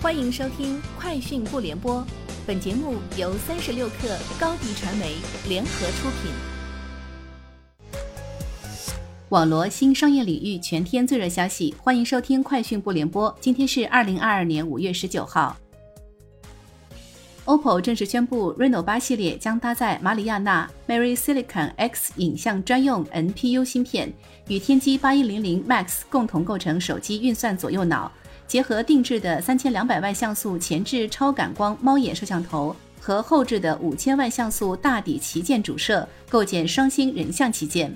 欢迎收听《快讯不联播》，本节目由三十六克高低传媒联合出品。网罗新商业领域全天最热消息，欢迎收听《快讯不联播》。今天是二零二二年五月十九号。OPPO 正式宣布，Reno 八系列将搭载马里亚纳 Mary Silicon X 影像专用 NPU 芯片，与天玑八一零零 Max 共同构成手机运算左右脑。结合定制的三千两百万像素前置超感光猫眼摄像头和后置的五千万像素大底旗舰主摄，构建双星人像旗舰。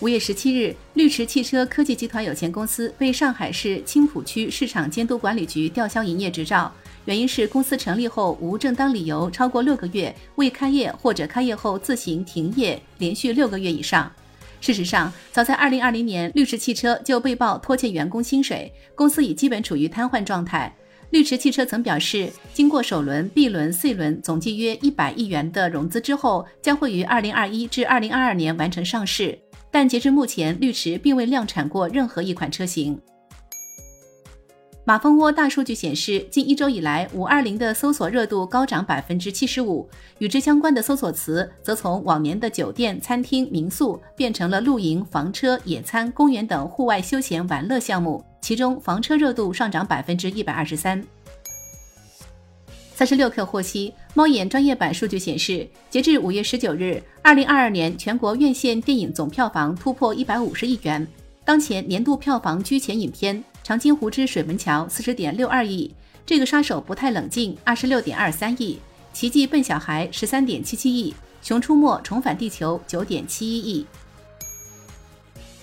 五月十七日，绿驰汽车科技集团有限公司被上海市青浦区市场监督管理局吊销营业执照，原因是公司成立后无正当理由超过六个月未开业或者开业后自行停业，连续六个月以上。事实上，早在2020年，绿驰汽车就被曝拖欠员工薪水，公司已基本处于瘫痪状态。绿驰汽车曾表示，经过首轮、B 轮、C 轮总计约一百亿元的融资之后，将会于2021至2022年完成上市。但截至目前，绿驰并未量产过任何一款车型。马蜂窝大数据显示，近一周以来，五二零的搜索热度高涨百分之七十五，与之相关的搜索词则从往年的酒店、餐厅、民宿变成了露营、房车、野餐、公园等户外休闲玩乐项目，其中房车热度上涨百分之一百二十三。三十六氪获悉，猫眼专业版数据显示，截至五月十九日，二零二二年全国院线电影总票房突破一百五十亿元，当前年度票房居前影片。长津湖之水门桥四十点六二亿，这个杀手不太冷静二十六点二三亿，奇迹笨小孩十三点七七亿，熊出没重返地球九点七一亿。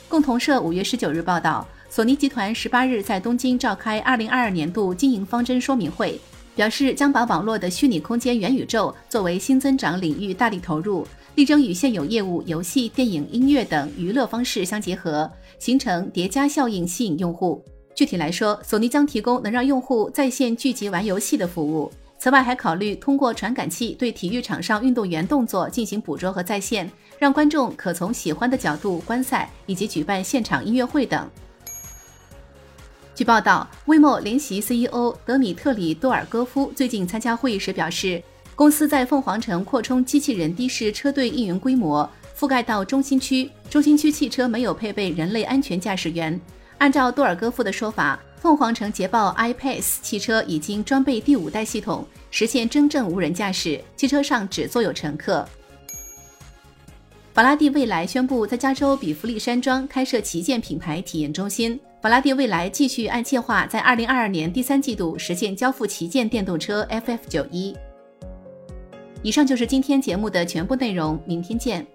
共同社五月十九日报道，索尼集团十八日在东京召开二零二二年度经营方针说明会，表示将把网络的虚拟空间元宇宙作为新增长领域大力投入，力争与现有业务游戏、电影、音乐等娱乐方式相结合，形成叠加效应，吸引用户。具体来说，索尼将提供能让用户在线聚集玩游戏的服务。此外，还考虑通过传感器对体育场上运动员动作进行捕捉和在线，让观众可从喜欢的角度观赛，以及举办现场音乐会等。据报道，vivo 联席 CEO 德米特里多尔戈夫最近参加会议时表示，公司在凤凰城扩充机器人的士车队运营规模，覆盖到中心区。中心区汽车没有配备人类安全驾驶员。按照多尔戈夫的说法，凤凰城捷豹 iPace 汽车已经装备第五代系统，实现真正无人驾驶，汽车上只坐有乘客。法拉第未来宣布在加州比弗利山庄开设旗舰品牌体验中心。法拉第未来继续按计划在二零二二年第三季度实现交付旗舰电动车 FF 九一。以上就是今天节目的全部内容，明天见。